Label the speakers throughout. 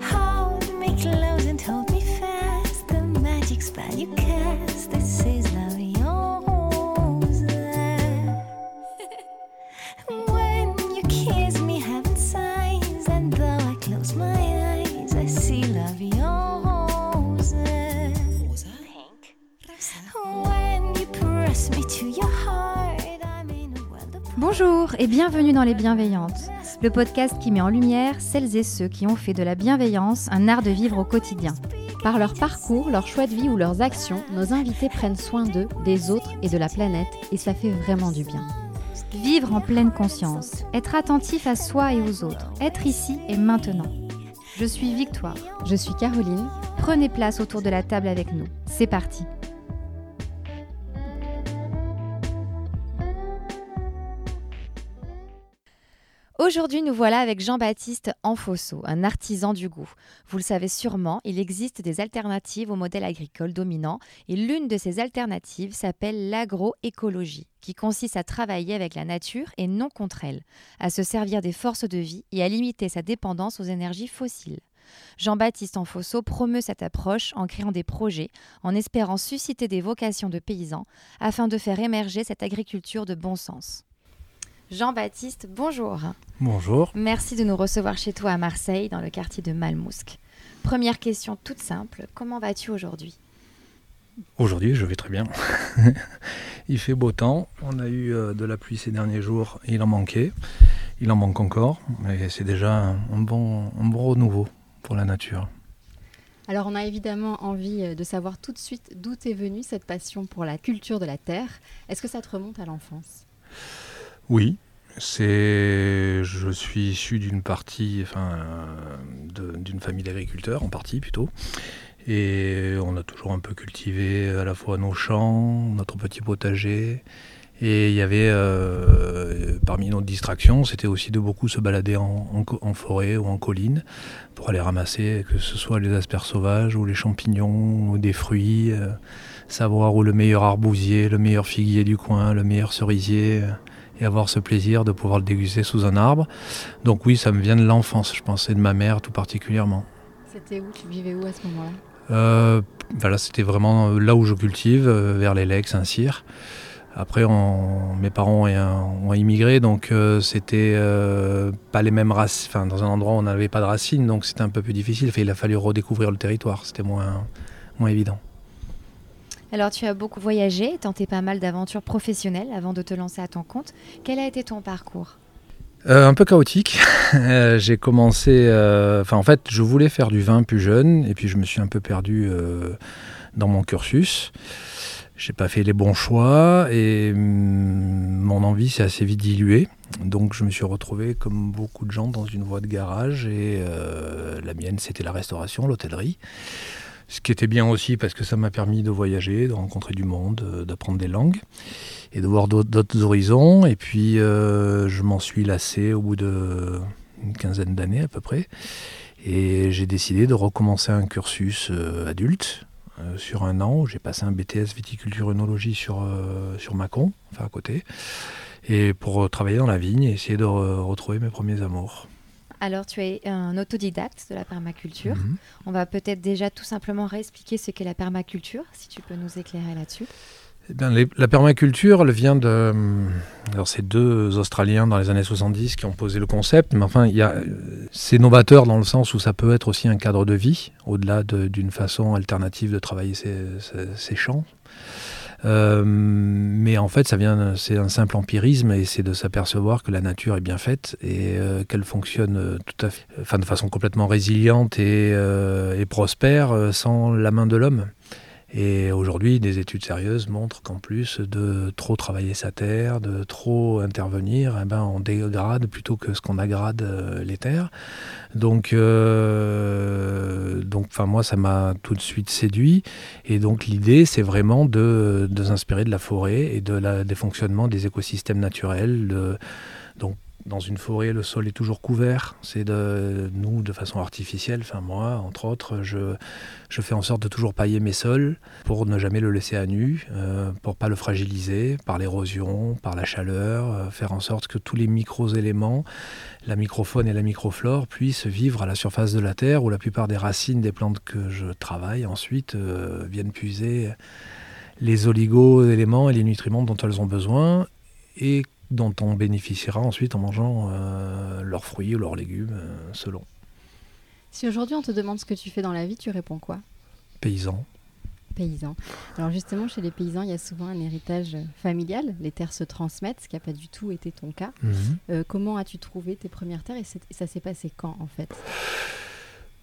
Speaker 1: Hold me close and hold me fast. The magic spell you cast. This is vie en rose. When you kiss me, heaven sighs. And though I close my eyes, I see en rose. Pink. When you press me to your heart, I'm in a world of
Speaker 2: Bonjour et bienvenue dans Les Bienveillantes, le podcast qui met en lumière celles et ceux qui ont fait de la bienveillance un art de vivre au quotidien.
Speaker 3: Par leur parcours, leur choix de vie ou leurs actions, nos invités prennent soin d'eux, des autres et de la planète, et ça fait vraiment du bien.
Speaker 2: Vivre en pleine conscience, être attentif à soi et aux autres, être ici et maintenant. Je suis Victoire.
Speaker 3: Je suis Caroline.
Speaker 2: Prenez place autour de la table avec nous. C'est parti. Aujourd'hui, nous voilà avec Jean-Baptiste Enfosso, un artisan du goût. Vous le savez sûrement, il existe des alternatives au modèle agricole dominant et l'une de ces alternatives s'appelle l'agroécologie, qui consiste à travailler avec la nature et non contre elle, à se servir des forces de vie et à limiter sa dépendance aux énergies fossiles. Jean-Baptiste Enfosso promeut cette approche en créant des projets, en espérant susciter des vocations de paysans, afin de faire émerger cette agriculture de bon sens. Jean-Baptiste, bonjour.
Speaker 4: Bonjour.
Speaker 2: Merci de nous recevoir chez toi à Marseille, dans le quartier de Malmousque. Première question toute simple, comment vas-tu aujourd'hui?
Speaker 4: Aujourd'hui, je vais très bien. il fait beau temps. On a eu euh, de la pluie ces derniers jours. et Il en manquait. Il en manque encore. Mais c'est déjà un, bon, un bon renouveau pour la nature.
Speaker 3: Alors on a évidemment envie euh, de savoir tout de suite d'où est venue cette passion pour la culture de la terre. Est-ce que ça te remonte à l'enfance?
Speaker 4: Oui, c'est. Je suis issu d'une partie, enfin, euh, d'une famille d'agriculteurs, en partie plutôt. Et on a toujours un peu cultivé à la fois nos champs, notre petit potager. Et il y avait, euh, parmi nos distractions, c'était aussi de beaucoup se balader en, forêt ou en colline pour aller ramasser, que ce soit les asperges sauvages ou les champignons ou des fruits, euh, savoir où le meilleur arbousier, le meilleur figuier du coin, le meilleur cerisier, et avoir ce plaisir de pouvoir le déguster sous un arbre. Donc oui, ça me vient de l'enfance, je pensais de ma mère tout particulièrement.
Speaker 3: C'était où? Tu vivais où à ce moment-là?
Speaker 4: Euh, voilà, c'était vraiment là où je cultive, euh, vers les Legs, Saint-Cyr. Après, on- mes parents ont, immigré, donc euh, c'était euh, pas les mêmes racines. Enfin, dans un endroit où on n'avait pas de racines, donc c'était un peu plus difficile. Il a fallu redécouvrir le territoire, c'était moins, moins évident.
Speaker 2: Alors tu as beaucoup voyagé, tenté pas mal d'aventures professionnelles avant de te lancer à ton compte. Quel a été ton parcours
Speaker 4: Euh, un peu chaotique. Euh, J'ai commencé. euh, Enfin, en fait, je voulais faire du vin plus jeune, et puis je me suis un peu perdu dans mon cursus. J'ai pas fait les bons choix, et hum, mon envie s'est assez vite diluée. Donc, je me suis retrouvé, comme beaucoup de gens, dans une voie de garage, et la mienne, c'était la restauration, l'hôtellerie. Ce qui était bien aussi parce que ça m'a permis de voyager, de rencontrer du monde, euh, d'apprendre des langues et de voir d'autres- horizons. Et puis, euh, je m'en suis lassé au bout d'une quinzaine d'années à peu près. Et j'ai décidé de recommencer un cursus euh, adulte sur un an. J'ai passé un BTS viticulture œnologie sur, sur enfin à côté. Et pour travailler dans la vigne et essayer de re- retrouver mes premiers amours.
Speaker 2: Alors tu es un autodidacte de la permaculture.
Speaker 4: Mhm.
Speaker 2: On va peut-être déjà tout simplement réexpliquer ce qu'est la permaculture, si tu peux nous éclairer là-dessus.
Speaker 4: Eh bien, les- la permaculture, elle vient de. hum, Alors, c'est deux Australiens dans les années 70 qui ont posé le concept, mais enfin, il y a, euh, c'est novateur dans le sens où ça peut être aussi un cadre de vie, au-delà de- d'une façon alternative de travailler ses, ses- ses champs. Euh, mais en fait, ça vient, c'est un simple empirisme et c'est de s'apercevoir que la nature est bien faite et euh, qu'elle fonctionne euh, tout à fait, enfin, de façon complètement résiliente et, prospère sans la main de l'homme. Et aujourd'hui, des études sérieuses montrent qu'en plus de trop travailler sa terre, de trop intervenir, eh ben, on dégrade plutôt que ce qu'on agrade euh, les terres. Donc, euh, donc, moi, ça m'a tout de suite séduit. Et donc, l'idée, c'est vraiment de, de s'inspirer de la forêt et de la, des fonctionnements des écosystèmes naturels. de- dans une forêt, le sol est toujours couvert. C'est de nous, de façon artificielle, enfin moi, entre autres, je, je fais en sorte de toujours pailler mes sols pour ne jamais le laisser à nu, euh, pour pas le fragiliser par l'érosion, par la chaleur, euh, faire en sorte que tous les micro-éléments, la microfaune et la microflore, puissent vivre à la surface de la terre, où la plupart des racines des plantes que je travaille ensuite euh, viennent puiser les oligo-éléments et les nutriments dont elles ont besoin et dont on bénéficiera ensuite en mangeant euh, leurs fruits ou leurs légumes, euh, selon.
Speaker 3: Si aujourd'hui on te demande ce que tu fais dans la vie, tu réponds quoi?
Speaker 4: Paysan.
Speaker 3: Paysan. Alors justement, chez les paysans, il y a souvent un héritage familial. Les terres se transmettent, ce qui n'a pas du tout été ton cas.
Speaker 4: Mhm.
Speaker 3: Euh, comment as-tu trouvé tes premières terres et, ça s'est passé quand en fait?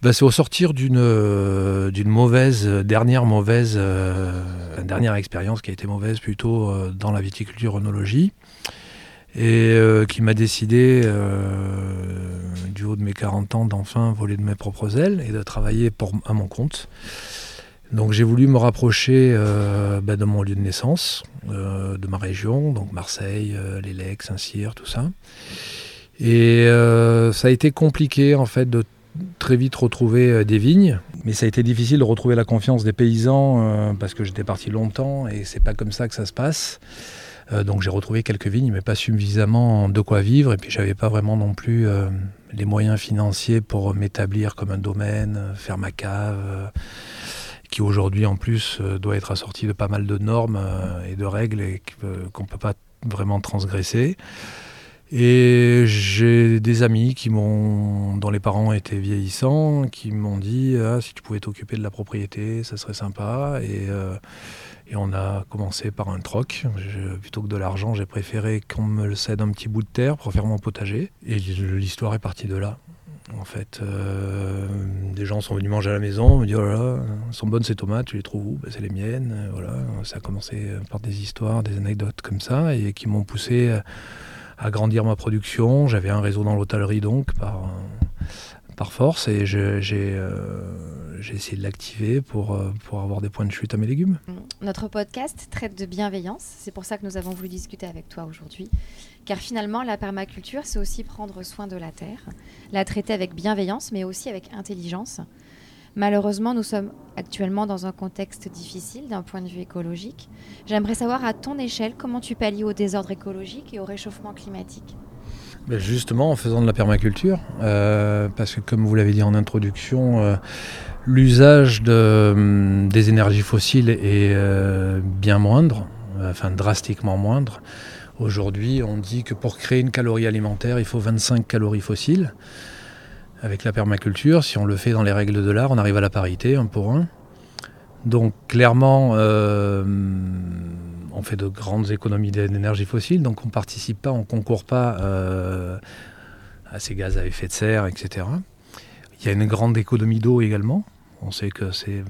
Speaker 4: Bah, c'est au sortir d'une euh, d'une mauvaise, euh, dernière mauvaise, euh, dernière expérience qui a été mauvaise plutôt dans la viticulture œnologie et euh, qui m'a décidé, euh, du haut de mes 40 ans, d'enfin voler de mes propres ailes et de travailler pour, à mon compte. Donc j'ai voulu me rapprocher euh, bah, de mon lieu de naissance, euh, de ma région, donc Marseille, euh, les Saint-Cyr, tout ça. Et euh, ça a été compliqué en fait de très vite retrouver des vignes, mais ça a été difficile de retrouver la confiance des paysans euh, parce que j'étais parti longtemps et c'est pas comme ça que ça se passe. Euh, donc j'ai retrouvé quelques vignes, mais pas suffisamment de quoi vivre. Et puis j'avais pas vraiment non plus euh, les moyens financiers pour m'établir comme un domaine, euh, faire ma cave, qui aujourd'hui en plus doit être assortie de pas mal de normes et de règles et qu'on peut pas vraiment transgresser. Et j'ai des amis qui m'ont, dont les parents étaient vieillissants, qui m'ont dit ah, si tu pouvais t'occuper de la propriété, ça serait sympa. Et, on a commencé par un troc. Plutôt que de l'argent, j'ai préféré qu'on me cède un petit bout de terre pour faire mon potager. Et l'histoire est partie de là. En fait, euh, des gens sont venus manger à la maison, me disent oh là là, sont bonnes ces tomates, tu les trouves où? Ben, C'est les miennes. Euh, Voilà, ça a commencé par des histoires, des anecdotes comme ça, et qui m'ont poussé à- grandir ma production. J'avais un réseau dans l'hôtellerie donc par, force et j'ai euh, j'ai essayé de l'activer pour, euh, pour avoir des points de chute à mes légumes.
Speaker 2: Notre podcast traite de bienveillance. C'est pour ça que nous avons voulu discuter avec toi aujourd'hui. Car finalement, la permaculture, c'est aussi prendre soin de la terre, la traiter avec bienveillance, mais aussi avec intelligence. Malheureusement, nous sommes actuellement dans un contexte difficile d'un point de vue écologique. J'aimerais savoir à ton échelle comment tu pallies au désordre écologique et au réchauffement climatique?
Speaker 4: Ben, justement en faisant de la permaculture, euh, parce que comme vous l'avez dit en introduction, euh, l'usage hum, des énergies fossiles est euh, bien moindre, enfin drastiquement moindre. Aujourd'hui, on dit que pour créer une calorie alimentaire, il faut 25 calories fossiles. Avec la permaculture, si on le fait dans les règles de l'art, on arrive à la parité, un pour un. Donc clairement, euh, on fait de grandes économies d'énergie fossile, donc on ne participe pas, on ne concourt pas euh, à ces gaz à effet de serre, etc. Il y a une grande économie d'eau également. On sait que c'est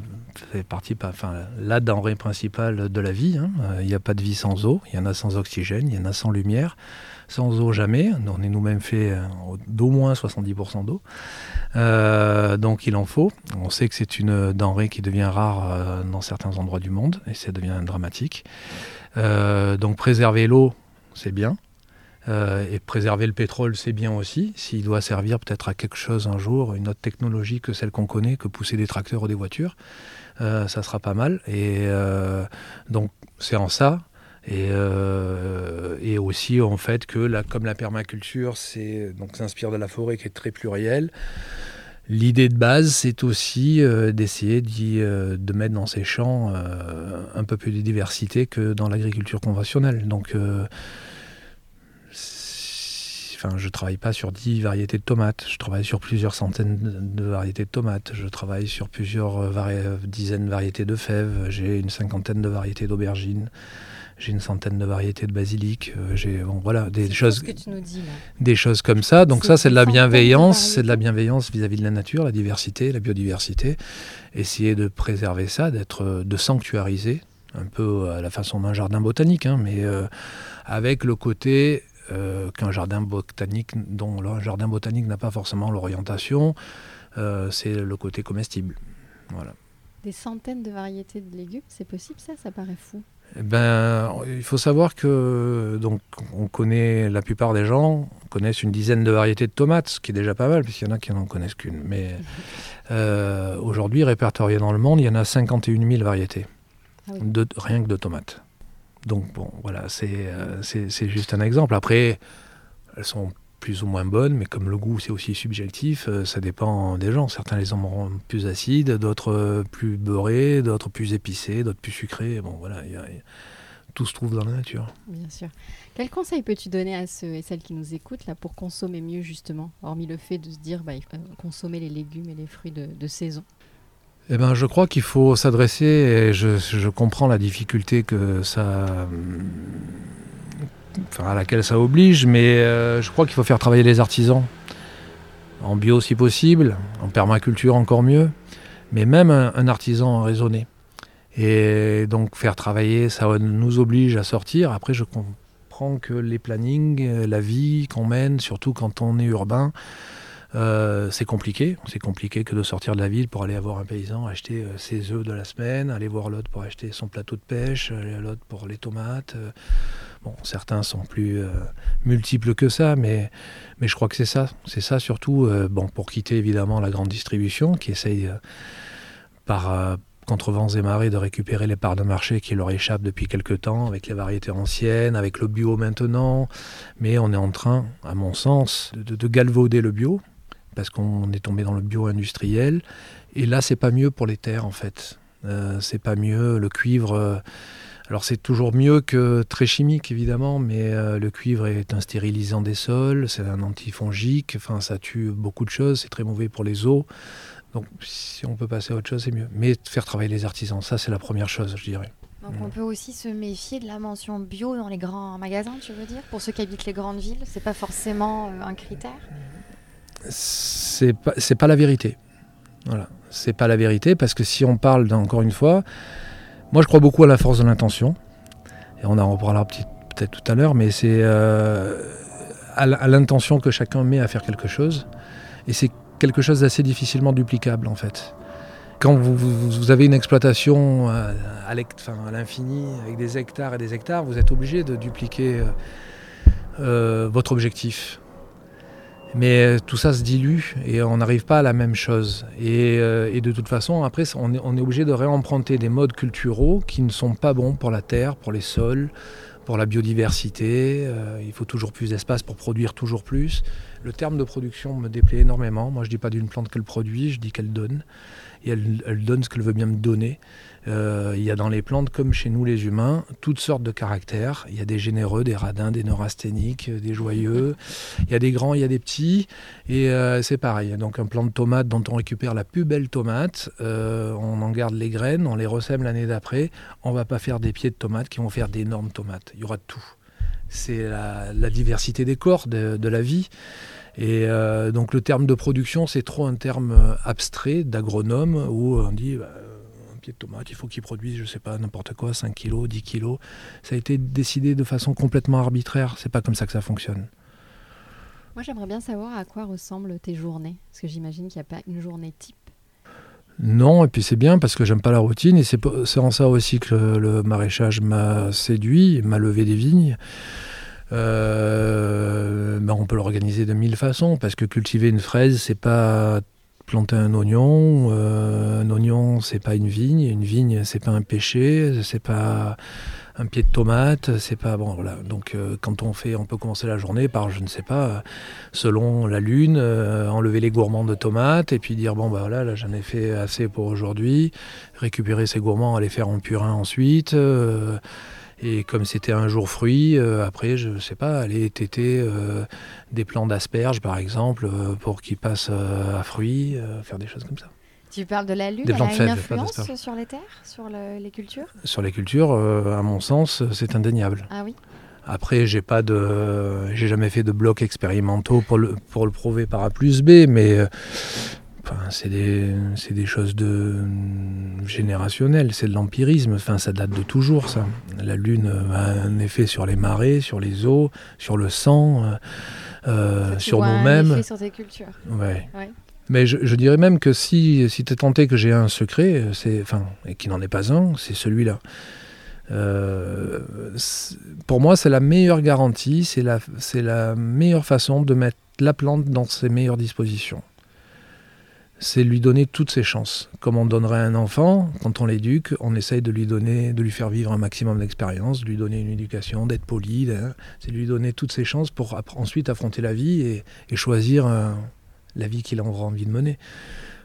Speaker 4: fait partie, enfin, la denrée principale de la vie. hein. Euh, Il n'y a pas de vie sans eau, il y en a sans oxygène, il y en a sans lumière. Sans eau, jamais. On est nous-mêmes fait euh, d'au moins 70% d'eau. Donc il en faut. On sait que c'est une denrée qui devient rare dans certains endroits du monde et ça devient dramatique. Euh, donc préserver l'eau, c'est bien. Euh, et préserver le pétrole, c'est bien aussi. S'il doit servir peut-être à quelque chose un jour, une autre technologie que celle qu'on connaît, que pousser des tracteurs ou des voitures, euh, ça sera pas mal. Et donc c'est en ça. Et, aussi en fait que comme la permaculture c'est donc s'inspire de la forêt qui est très plurielle, l'idée de base c'est aussi euh, d'essayer euh, de mettre dans ces champs euh, un peu plus de diversité que dans l'agriculture conventionnelle. Donc enfin, je travaille pas sur 10 variétés de tomates, je travaille sur plusieurs centaines de variétés de tomates, je travaille sur plusieurs dizaines de variétés de fèves, j'ai une cinquantaine de variétés d'aubergines. J'ai une centaine de variétés de basilic. euh, j'ai bon, voilà des choses,
Speaker 3: ce que tu nous dis là?
Speaker 4: des choses comme ça. Donc ça, c'est de la bienveillance, c'est de la bienveillance vis-à-vis de la nature, la diversité, la biodiversité. Essayer de préserver ça, d'être, euh, de sanctuariser un peu à la façon d'un jardin botanique, hein, mais euh, avec le côté euh, qu'un jardin botanique, dont un jardin botanique n'a pas forcément l'orientation, euh, c'est le côté comestible. Voilà.
Speaker 3: Des centaines de variétés de légumes, c'est possible ça? Ça paraît fou.
Speaker 4: Eh ben, il faut savoir que donc on connaît la plupart des gens connaissent une dizaine de variétés de tomates, ce qui est déjà pas mal, puisqu'il y en a qui n'en connaissent qu'une. Mais euh, aujourd'hui, répertoriées dans le monde, il y en a 51 000 variétés,
Speaker 3: Ah oui.
Speaker 4: de, rien que de tomates. Donc bon, voilà, c'est euh, juste un exemple. Après, elles sont plus ou moins bonnes, mais comme le goût c'est aussi subjectif, euh, ça dépend des gens. Certains les auront plus acides, d'autres euh, plus beurrés, d'autres plus épicés, d'autres plus sucrés. Bon voilà, il y a- il y a- tout se trouve dans la nature.
Speaker 3: Bien sûr. Quel conseil peux-tu donner à ceux et celles qui nous écoutent là pour consommer mieux justement, hormis le fait de se dire bah, il faut, euh, consommer les légumes et les fruits de, de saison?
Speaker 4: Eh ben, je crois qu'il faut s'adresser, et je, je comprends la difficulté que ça, hum, enfin, à laquelle ça oblige, mais euh, je crois qu'il faut faire travailler les artisans, en bio si possible, en permaculture encore mieux, mais même un, artisan raisonné. Et donc faire travailler, ça nous oblige à sortir. Après, je comprends que les plannings, euh, la vie qu'on mène, surtout quand on est urbain, euh, c'est compliqué. C'est compliqué que de sortir de la ville pour aller voir un paysan acheter ses œufs de la semaine, aller voir l'autre pour acheter son plateau de pêche, l'autre pour les tomates. Bon, certains sont plus euh, multiples que ça, mais, mais je crois que c'est ça. C'est ça surtout, euh, bon, pour quitter évidemment la grande distribution qui essaye euh, par contre vents et marées de récupérer les parts de marché qui leur échappent depuis quelque temps avec les variétés anciennes, avec le bio maintenant. Mais on est en train, à mon sens, de, de- de galvauder le bio parce qu'on est tombé dans le bio industriel. Et là, c'est pas mieux pour les terres en fait. C'est pas mieux. Le cuivre. Alors c'est toujours mieux que très chimique évidemment, mais euh, le cuivre est un stérilisant des sols, c'est un antifongique, enfin ça tue beaucoup de choses, c'est très mauvais pour les eaux. Donc si on peut passer à autre chose, c'est mieux. Mais faire travailler les artisans, ça c'est la première chose, je dirais.
Speaker 2: Donc on peut aussi se méfier de la mention bio dans les grands magasins, tu veux dire Pour ceux qui habitent les grandes villes, c'est pas forcément euh, un critère?
Speaker 4: C'est pas, c'est pas la vérité. Voilà, c'est pas la vérité parce que si on parle encore une fois, moi je crois beaucoup à la force de l'intention et on en reparlera peut-être tout à l'heure, mais c'est euh, à l'intention que chacun met à faire quelque chose et c'est quelque chose d'assez difficilement duplicable en fait. Quand vous, avez une exploitation euh, à l'infini avec des hectares et des hectares, vous êtes obligé de dupliquer euh, votre objectif. Mais euh, tout ça se dilue et on n'arrive pas à la même chose. Et, euh, de toute façon, après, on est, obligé de réemprunter des modes culturaux qui ne sont pas bons pour la terre, pour les sols, pour la biodiversité. Euh, il faut toujours plus d'espace pour produire toujours plus. Le terme de production me déplaît énormément. Moi, je dis pas d'une plante qu'elle produit, je dis qu'elle donne. Et elle, donne ce qu'elle veut bien me donner. Euh, il y a dans les plantes, comme chez nous les humains, toutes sortes de caractères. Il y a des généreux, des radins, des neurasthéniques, euh, des joyeux. Il y a des grands, il y a des petits. Et euh, c'est pareil. Donc un plant de tomate dont on récupère la plus belle tomate, on en garde les graines, on les ressème l'année d'après. On va pas faire des pieds de tomates qui vont faire d'énormes tomates. Il y aura de tout. C'est la, diversité des corps de la vie. Et euh, donc le terme de production, c'est trop un terme euh, abstrait d'agronome où on dit bah, un pied de tomate, il faut qu'il produise, je sais pas, n'importe quoi, 5 kilos, 10 kilos. Ça a été décidé de façon complètement arbitraire. C'est pas comme ça que ça fonctionne.
Speaker 3: Moi, j'aimerais bien savoir à quoi ressemblent tes journées. Parce que j'imagine qu'il n'y a pas une journée type.
Speaker 4: Non, et puis c'est bien parce que j'aime pas la routine et c'est en ça aussi que le, le maraîchage m'a séduit, m'a levé des vignes. Euh, peut l'organiser de mille façons parce que cultiver une fraise, c'est pas planter un oignon. euh, un oignon, c'est pas une vigne. Une vigne, c'est pas un pêcher. C'est pas un pied de tomate. C'est pas bon. Voilà. Donc euh, quand on fait, on peut commencer la journée par, je ne sais pas, selon la lune, euh, enlever les gourmands de tomates et puis dire bon bah voilà, là j'en ai fait assez pour aujourd'hui. Récupérer ces gourmands, aller faire en purin ensuite. Et comme c'était un jour fruit, euh, après, je sais pas, aller téter euh, des plants d'asperges, par exemple, euh, pour qu'ils passent euh, à fruits, faire des choses comme ça.
Speaker 2: Tu parles de la lune,
Speaker 4: Des
Speaker 2: elle a une influence sur les terres, sur le- les cultures?
Speaker 4: Sur les cultures, à mon sens, c'est indéniable.
Speaker 2: Ah oui?
Speaker 4: Après, j'ai pas de, j'ai jamais fait de blocs expérimentaux pour le, pour le prouver par A plus B, mais enfin, c'est des, des choses de générationnelles, c'est de l'empirisme. Enfin, ça date de toujours, ça. La lune euh, a un effet sur les marées, sur les eaux, sur le sang, euh, euh, sur nous-mêmes.
Speaker 2: effet sur tes cultures.
Speaker 4: Ouais.
Speaker 2: Ouais.
Speaker 4: Mais je, je dirais même que si, si tu es tenté que j'ai un secret, c'est, enfin, et qui n'en est pas un, c'est celui-là. Euh, pour moi, c'est la meilleure garantie, c'est la, c'est la meilleure façon de mettre la plante dans ses meilleures dispositions. C'est lui donner toutes ses chances. Comme on donnerait un enfant, quand on l'éduque, on essaye de lui donner, de lui faire vivre un maximum d'expérience, de lui donner une éducation, d'être poli, de- c'est lui donner toutes ses chances pour ensuite affronter la vie et, et choisir euh, la vie qu'il aura envie de mener.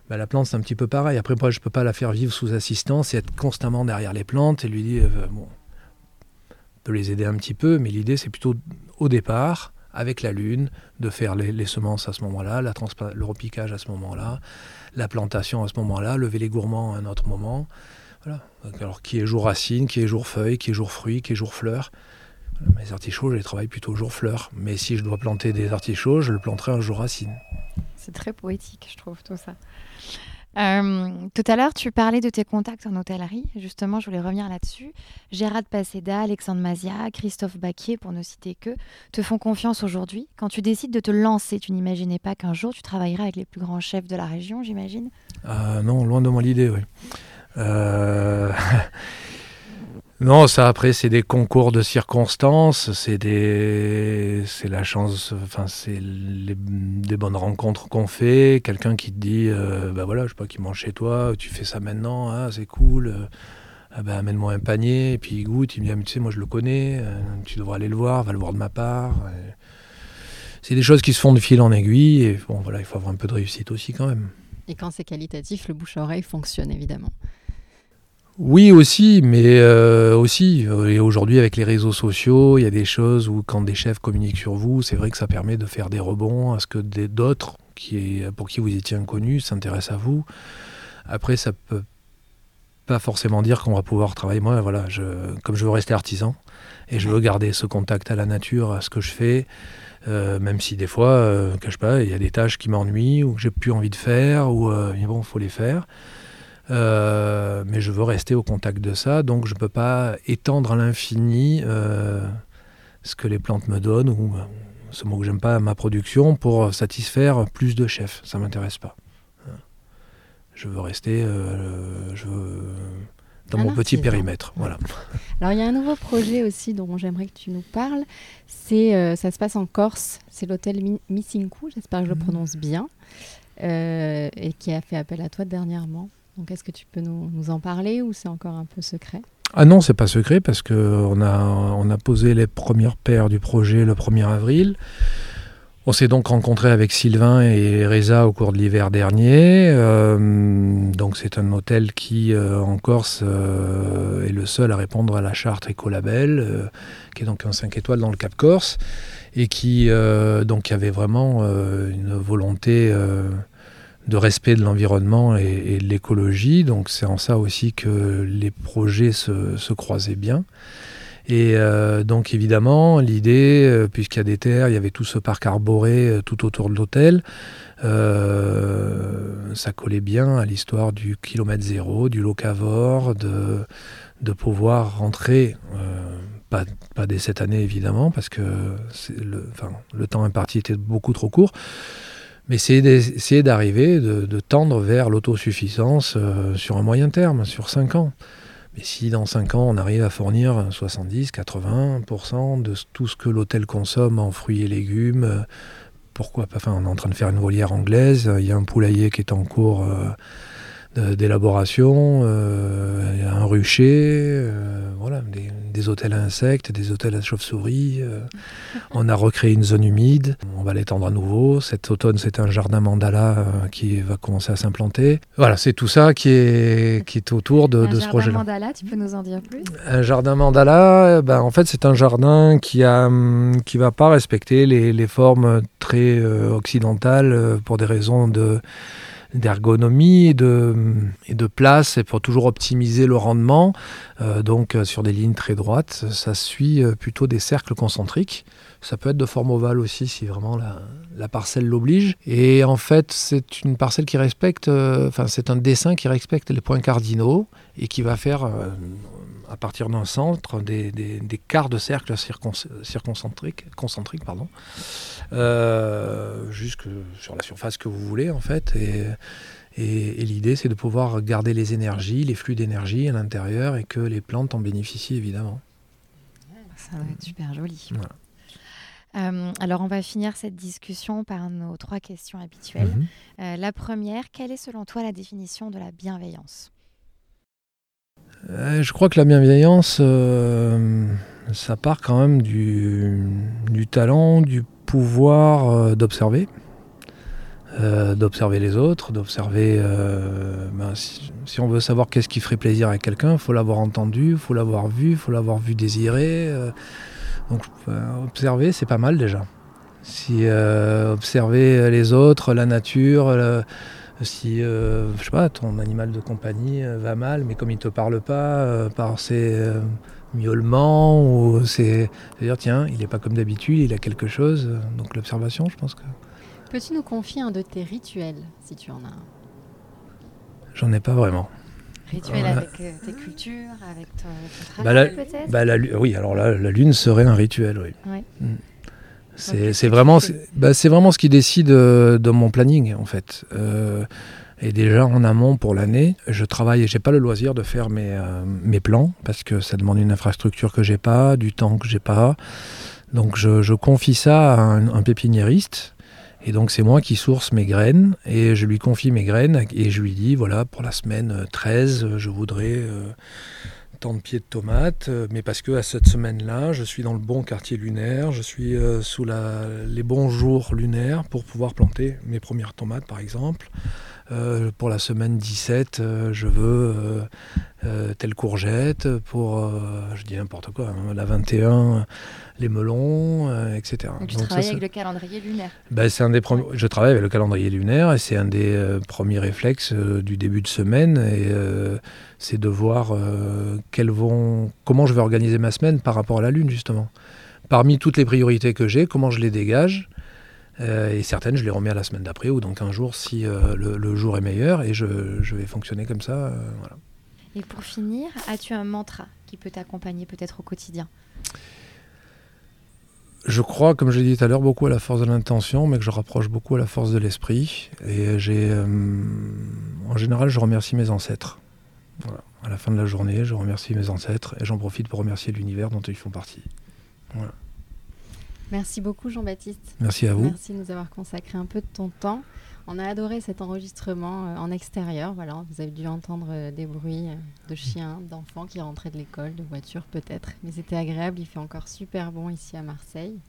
Speaker 4: Bah, la plante, c'est un petit peu pareil. Après, moi, je ne peux pas la faire vivre sous assistance et être constamment derrière les plantes et lui dire, euh, bon, on peut les aider un petit peu, mais l'idée, c'est plutôt au départ, avec la lune, de faire les, semences à ce moment-là, le repiquage à ce moment-là, la plantation à ce moment-là, lever les gourmands à un autre moment. Voilà. Alors, qui est jour racine, qui est jour feuille, qui est jour fruit, qui est jour fleur. Mes artichauts, je les travaille plutôt jour fleur. Mais si je dois planter des artichauts, je le planterai un jour racine.
Speaker 2: C'est très poétique, je trouve, tout ça. Euh, tout à l'heure, tu parlais de tes contacts en hôtellerie. Justement, je voulais revenir là-dessus. Gérard Passeda, Alexandre Mazia, Christophe Baquier, pour ne citer que, te font confiance aujourd'hui. Quand tu décides de te lancer, tu n'imaginais pas qu'un jour tu travaillerais avec les plus grands chefs de la région, j'imagine?
Speaker 4: Ah non, loin de moi l'idée, oui. Euh, non, ça après, c'est des concours de circonstances, c'est des, c'est la chance, enfin, c'est des bonnes rencontres qu'on fait. Quelqu'un qui te dit, euh, bah voilà, je sais pas, qui mange chez toi, tu fais ça maintenant, ah, c'est cool. euh, ah ben, amène-moi un panier, et puis il goûte, il me dit, ah, tu sais, moi je le connais, euh, tu devrais aller le voir, va le voir de ma part. Et C'est des choses qui se font de fil en aiguille, et bon, voilà, il faut avoir un peu de réussite aussi quand même.
Speaker 3: Et quand c'est qualitatif, le bouche-oreille fonctionne évidemment.
Speaker 4: Oui aussi, mais euh, aussi, euh, et aujourd'hui avec les réseaux sociaux, il y a des choses où quand des chefs communiquent sur vous, c'est vrai que ça permet de faire des rebonds à ce que d'autres, qui est, pour qui vous étiez inconnu, s'intéressent à vous. Après, ça peut pas forcément dire qu'on va pouvoir travailler. Moi, voilà, je, comme je veux rester artisan, et je veux garder ce contact à la nature, à ce que je fais, euh, même si des fois, euh, cache pas, il y a des tâches qui m'ennuient, ou que j'ai plus envie de faire, ou euh, mais bon, faut les faire. Euh, mais je veux rester au contact de ça, donc je ne peux pas étendre à l'infini euh, ce que les plantes me donnent, ou euh, ce mot que j'aime pas, ma production, pour satisfaire plus de chefs. Ça m'intéresse pas. Je veux rester euh, je veux- dans
Speaker 3: Un
Speaker 4: mon petit périmètre. Voilà.
Speaker 3: Alors il y a un nouveau projet aussi dont j'aimerais que tu nous parles. C'est, euh, ça se passe en Corse. C'est l'hôtel Mi- Missinku, j'espère que je le prononce bien, euh, et qui a fait appel à toi dernièrement. Donc est-ce que tu peux nous, en parler ou c'est encore un peu secret?
Speaker 4: Ah non, c'est pas secret parce que on a, on a posé les premières paires du projet le 1er avril. On s'est donc rencontré avec Sylvain et Reza au cours de l'hiver dernier. Euh, donc c'est un hôtel qui, euh, en Corse, euh, est le seul à répondre à la charte Écolabel, qui est donc un 5 étoiles dans le Cap Corse, et qui donc avait vraiment une volonté de respect de l'environnement et, de l'écologie. Donc c'est en ça aussi que les projets se, croisaient bien. Et euh, donc évidemment, l'idée, euh, puisqu'il y a des terres, il y avait tout ce parc arboré euh, tout autour de l'hôtel, ça collait bien à l'histoire du kilomètre zéro, du locavore, de, pouvoir rentrer, pas, dès cette année évidemment, parce que le temps imparti était beaucoup trop court, mais c'est d'essayer d'arriver, de, tendre vers l'autosuffisance euh, sur un moyen terme, sur 5 ans. Mais si dans 5 ans on arrive à fournir 70-80% de tout ce que l'hôtel consomme en fruits et légumes, euh, pourquoi pas Enfin, on est en train de faire une volière anglaise, il y a un poulailler qui est en cours euh, d'élaboration, euh, un rucher, euh, voilà, des, des hôtels à insectes, des hôtels à chauves-souris. euh. on a recréé une zone humide, on va l'étendre à nouveau. Cet automne, c'est un jardin mandala qui va commencer à s'implanter. Voilà, c'est tout ça qui est, qui est autour de,
Speaker 2: Un
Speaker 4: de ce
Speaker 2: jardin mandala, tu peux nous en dire plus?
Speaker 4: Un jardin mandala, ben, en fait, c'est un jardin qui a, hum, qui va pas respecter les, les formes très occidentales pour des raisons de d'ergonomie et de, place et pour toujours optimiser le rendement. Euh, donc euh, sur des lignes très droites, ça suit euh, plutôt des cercles concentriques. Ça peut être de forme ovale aussi si vraiment la, parcelle l'oblige. Et en fait, c'est une parcelle qui respecte, enfin c'est un dessin qui respecte les points cardinaux et qui va faire, à partir d'un centre, des, des, quarts de cercle circon- circoncentriques, concentriques, pardon, jusque sur la surface que vous voulez en fait. Et, et l'idée, c'est de pouvoir garder les énergies, les flux d'énergie à l'intérieur et que les plantes en bénéficient évidemment.
Speaker 2: Ça va être super joli.
Speaker 4: Voilà.
Speaker 2: Euh, alors, on va finir cette discussion par nos trois questions habituelles.
Speaker 4: Mhm.
Speaker 2: Euh, la première, quelle est selon toi la définition de la bienveillance?
Speaker 4: Euh, je crois que la bienveillance, ça part quand même du, du talent, du pouvoir d'observer. Euh, d'observer les autres, d'observer... euh, ben, si, on veut savoir qu'est-ce qui ferait plaisir à quelqu'un, il faut l'avoir entendu, il faut l'avoir vu, il faut l'avoir vu désirer. euh. donc observer, c'est pas mal déjà. Si observer les autres, la nature, si je sais pas, ton animal de compagnie va mal, mais comme il te parle pas par ses miaulements ou ses, c'est-à-dire tiens, il est pas comme d'habitude, il a quelque chose. Donc l'observation, je pense que
Speaker 3: Peux-tu nous confier un de tes rituels, si tu en as un
Speaker 4: j'en ai pas vraiment.
Speaker 2: Rituel
Speaker 4: Ouais.
Speaker 2: avec euh, tes cultures, avec ton, ton
Speaker 4: Bah,
Speaker 2: travail
Speaker 4: la-
Speaker 2: peut-être
Speaker 4: Bah, la, oui, alors là, la lune serait un rituel, oui.
Speaker 2: Ouais.
Speaker 4: Mm.
Speaker 2: Donc,
Speaker 4: C'est vraiment, c'est bah, c'est vraiment ce qui décide euh, de mon planning, en fait. Euh, et déjà en amont pour l'année, je travaille et j'ai pas le loisir de faire mes, euh, mes plans parce que ça demande une infrastructure que j'ai pas, du temps que j'ai pas. Donc je, je confie ça à un, un pépiniériste. Et donc c'est moi qui source mes graines et je lui confie mes graines et je lui dis voilà pour la semaine euh, 13 euh, je voudrais euh, tant de pieds de tomates euh, mais parce que à cette semaine-là je suis dans le bon quartier lunaire, je suis euh, sous les bons jours lunaires pour pouvoir planter mes premières tomates par exemple. Euh, pour la semaine 17 euh, je veux euh, telle courgette pour euh, je dis n'importe quoi hein, la 21 les melons euh, etc.
Speaker 2: Donc, tu
Speaker 4: Donc
Speaker 2: travailles
Speaker 4: ça-
Speaker 2: avec le calendrier lunaire.
Speaker 4: ben, un des Je travaille avec le calendrier lunaire et c'est un des premiers réflexes du début de semaine. Et c'est de voir quelles vont, comment je vais organiser ma semaine par rapport à la lune, justement. Parmi toutes les priorités que j'ai, comment je les dégage. Euh, et certaines, je les remets à la semaine d'après ou donc un jour si euh, le, le jour est meilleur. Et je, je vais fonctionner comme ça. euh, voilà.
Speaker 2: Et pour finir, as-tu un mantra qui peut t'accompagner peut-être au quotidien?
Speaker 4: Je crois, comme je l'ai dit tout à l'heure, beaucoup à la force de l'intention, mais que je rapproche beaucoup à la force de l'esprit. Et j'ai, euh, en général, je remercie mes ancêtres. Voilà. À la fin de la journée, je remercie mes ancêtres et j'en profite pour remercier l'univers dont ils font partie.
Speaker 3: Merci beaucoup Jean-Baptiste.
Speaker 4: Merci à vous.
Speaker 3: Merci de nous avoir consacré un peu de ton temps. On a adoré cet enregistrement euh, en extérieur. Voilà, vous avez dû entendre euh, des bruits euh, de chiens, d'enfants qui rentraient de l'école, de voitures peut-être. Mais c'était agréable. Il fait encore super bon ici à Marseille.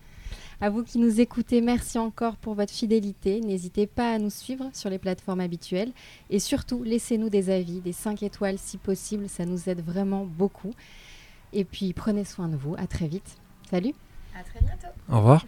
Speaker 3: À vous qui nous écoutez, merci encore pour votre fidélité. N'hésitez pas à nous suivre sur les plateformes habituelles. Et surtout, laissez-nous des avis, des 5 étoiles si possible. Ça nous aide vraiment beaucoup. Et puis, prenez soin de vous. À très vite. Salut
Speaker 2: À très bientôt.
Speaker 4: Au revoir.